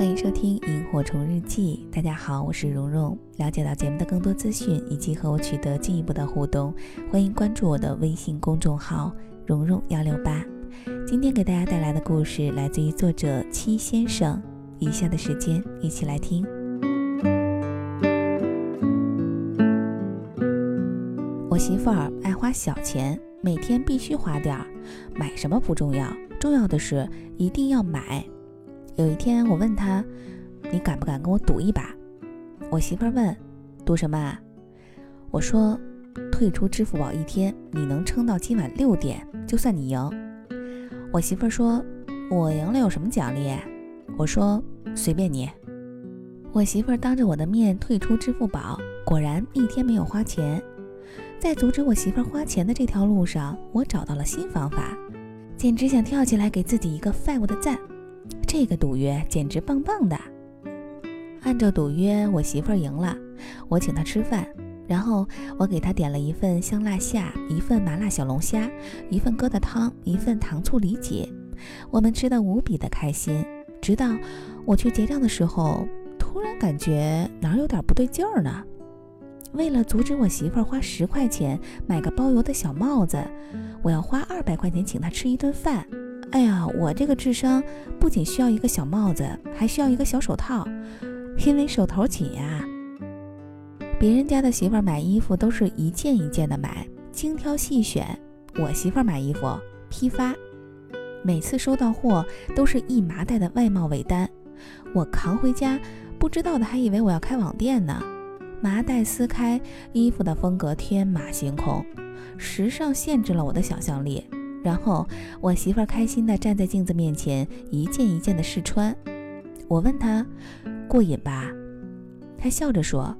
欢迎收听《萤火虫日记》。大家好，我是蓉蓉。了解到节目的更多资讯以及和我取得进一步的互动，欢迎关注我的微信公众号“蓉蓉幺六八”。今天给大家带来的故事来自于作者七先生。以下的时间，一起来听。我媳妇儿爱花小钱，每天必须花点儿。买什么不重要，重要的是一定要买。有一天，我问他：“你敢不敢跟我赌一把？”我媳妇儿问：“赌什么啊？”我说：“退出支付宝一天，你能撑到今晚六点，就算你赢。”我媳妇儿说：“我赢了有什么奖励？”我说：“随便你。”我媳妇儿当着我的面退出支付宝，果然一天没有花钱。在阻止我媳妇儿花钱的这条路上，我找到了新方法，简直想跳起来给自己一个 five 的赞。这个赌约简直棒棒的。按照赌约，我媳妇儿赢了，我请她吃饭，然后我给她点了一份香辣虾，一份麻辣小龙虾，一份疙瘩汤，一份糖醋里脊。我们吃的无比的开心，直到我去结账的时候，突然感觉哪儿有点不对劲儿呢。为了阻止我媳妇儿花十块钱买个包邮的小帽子，我要花二百块钱请她吃一顿饭。哎呀，我这个智商不仅需要一个小帽子，还需要一个小手套，因为手头紧呀。别人家的媳妇儿买衣服都是一件一件的买，精挑细选；我媳妇儿买衣服批发，每次收到货都是一麻袋的外贸尾单，我扛回家，不知道的还以为我要开网店呢。麻袋撕开，衣服的风格天马行空，时尚限制了我的想象力。然后我媳妇儿开心地站在镜子面前，一件一件地试穿。我问她：“过瘾吧？”她笑着说：“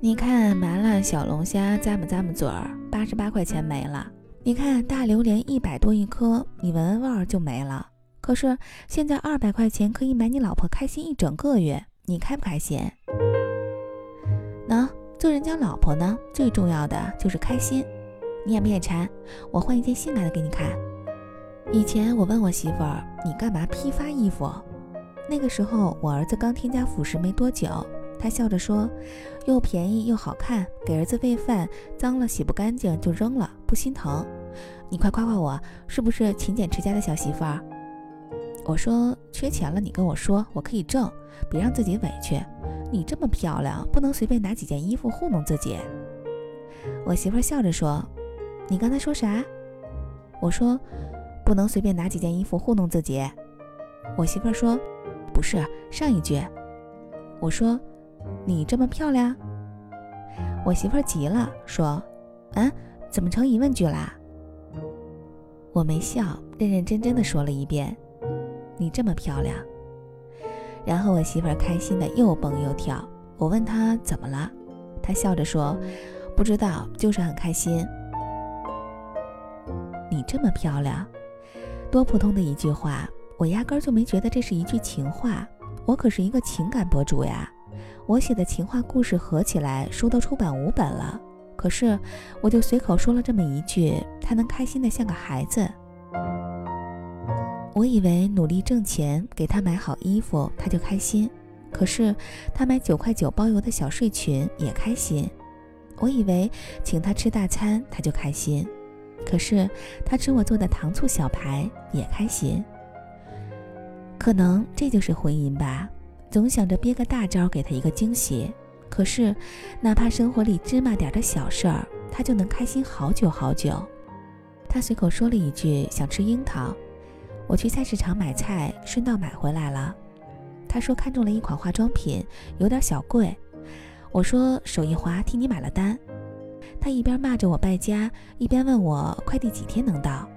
你看麻辣小龙虾咂么咂么嘴儿，八十八块钱没了。你看大榴莲一百多一颗，你闻闻味儿就没了。可是现在二百块钱可以买你老婆开心一整个月，你开不开心？”能做人家老婆呢，最重要的就是开心。你眼不眼馋？我换一件性感的给你看。以前我问我媳妇儿，你干嘛批发衣服？那个时候我儿子刚添加辅食没多久，她笑着说，又便宜又好看，给儿子喂饭，脏了洗不干净就扔了，不心疼。你快夸夸我，是不是勤俭持家的小媳妇儿？我说缺钱了，你跟我说，我可以挣，别让自己委屈。你这么漂亮，不能随便拿几件衣服糊弄自己。我媳妇儿笑着说：“你刚才说啥？”我说：“不能随便拿几件衣服糊弄自己。”我媳妇儿说：“不是上一句。”我说：“你这么漂亮。”我媳妇儿急了，说：“嗯，怎么成疑问句啦？”我没笑，认认真真的说了一遍：“你这么漂亮。”然后我媳妇儿开心的又蹦又跳。我问她怎么了，她笑着说：“不知道，就是很开心。”你这么漂亮，多普通的一句话，我压根儿就没觉得这是一句情话。我可是一个情感博主呀，我写的情话故事合起来书都出版五本了。可是我就随口说了这么一句，他能开心的像个孩子。我以为努力挣钱，给他买好衣服，他就开心。可是他买九块九包邮的小睡裙也开心。我以为请他吃大餐，他就开心。可是他吃我做的糖醋小排也开心。可能这就是婚姻吧，总想着憋个大招给他一个惊喜。可是哪怕生活里芝麻点的小事儿，他就能开心好久好久。他随口说了一句想吃樱桃。我去菜市场买菜，顺道买回来了。他说看中了一款化妆品，有点小贵。我说手一滑，替你买了单。他一边骂着我败家，一边问我快递几天能到。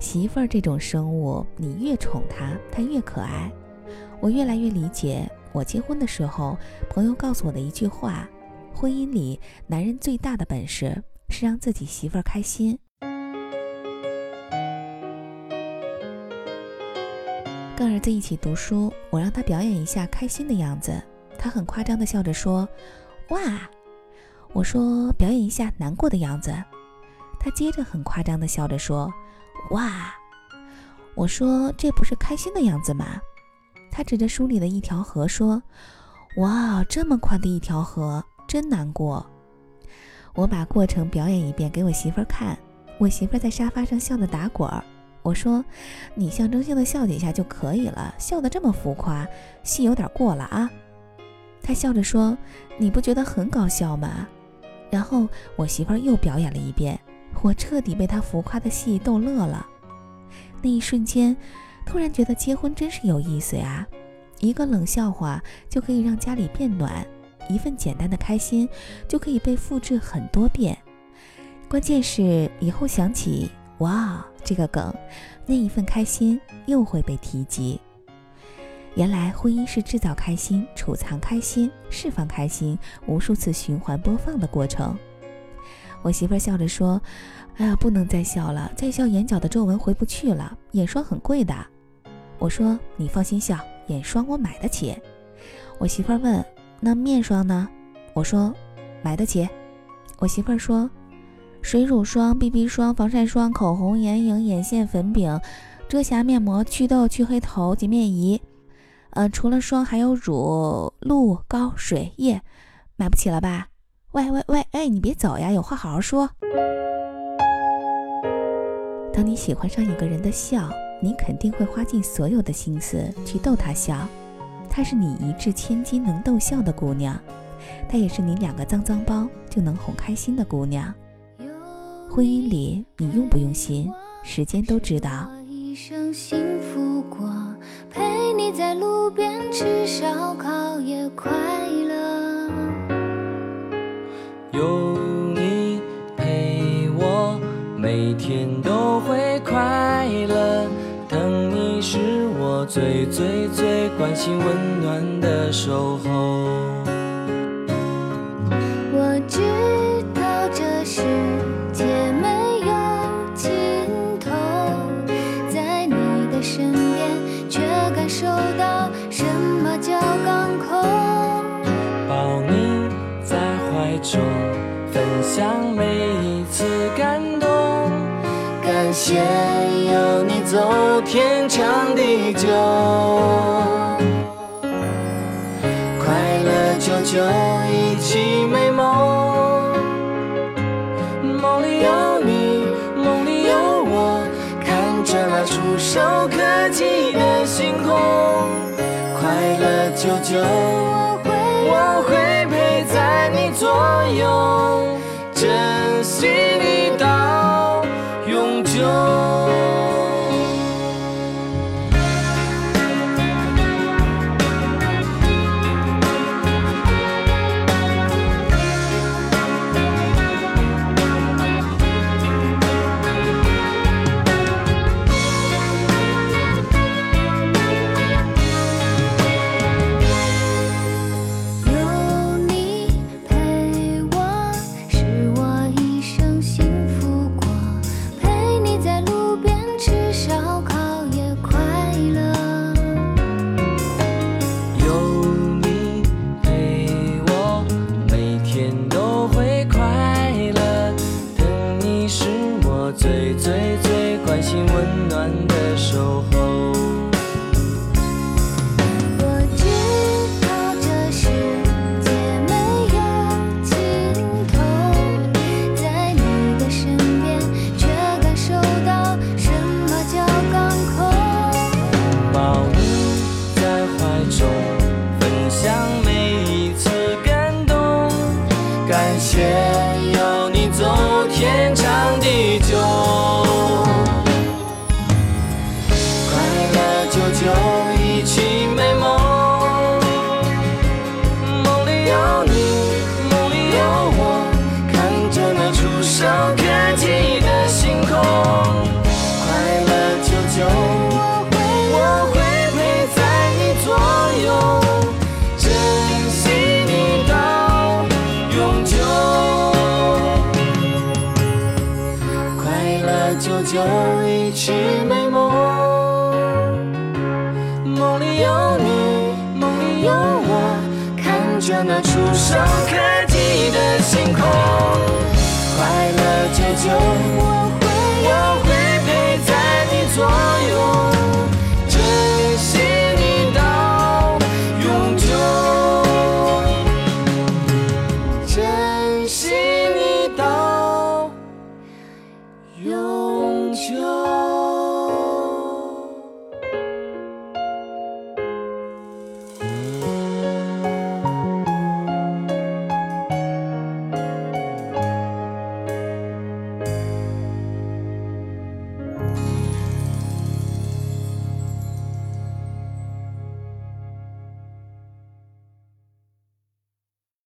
媳妇儿这种生物，你越宠她，她越可爱。我越来越理解我结婚的时候朋友告诉我的一句话：婚姻里男人最大的本事是让自己媳妇儿开心。跟儿子一起读书，我让他表演一下开心的样子。他很夸张地笑着说：“哇！”我说：“表演一下难过的样子。”他接着很夸张的笑着说：“哇！”我说：“这不是开心的样子吗？”他指着书里的一条河说：“哇，这么宽的一条河，真难过。”我把过程表演一遍给我媳妇儿看，我媳妇儿在沙发上笑得打滚儿。我说：“你象征性的笑几下就可以了，笑得这么浮夸，戏有点过了啊。”他笑着说：“你不觉得很搞笑吗？”然后我媳妇儿又表演了一遍，我彻底被她浮夸的戏逗乐了。那一瞬间，突然觉得结婚真是有意思呀！一个冷笑话就可以让家里变暖。一份简单的开心就可以被复制很多遍，关键是以后想起哇这个梗，那一份开心又会被提及。原来婚姻是制造开心、储藏开心、释放开心，无数次循环播放的过程。我媳妇笑着说：“哎呀，不能再笑了，再笑眼角的皱纹回不去了。眼霜很贵的。”我说：“你放心笑，眼霜我买得起。”我媳妇问。那面霜呢？我说买得起。我媳妇儿说，水乳霜、BB 霜、防晒霜、口红、眼影、眼线、粉饼、遮瑕面膜、祛痘、去黑头、洁面仪。呃，除了霜还有乳、露、膏、水液，买不起了吧？喂喂喂，哎，你别走呀，有话好好说。当你喜欢上一个人的笑，你肯定会花尽所有的心思去逗他笑。她是你一掷千金能逗笑的姑娘，她也是你两个脏脏包就能哄开心的姑娘。婚姻里你用不用心，时间都知道。边吃烧烤也快乐。有你陪我，每天都会快乐。等你是我最最最关心温暖的守候。中，分享每一次感动。感谢有你走天长地久，快乐久久一起美梦。梦里有你，梦里有我，看着那触手可及的星空。快乐久久，就一起美梦，梦里有你，梦里有我，看着那触手可及的星空。快乐久久，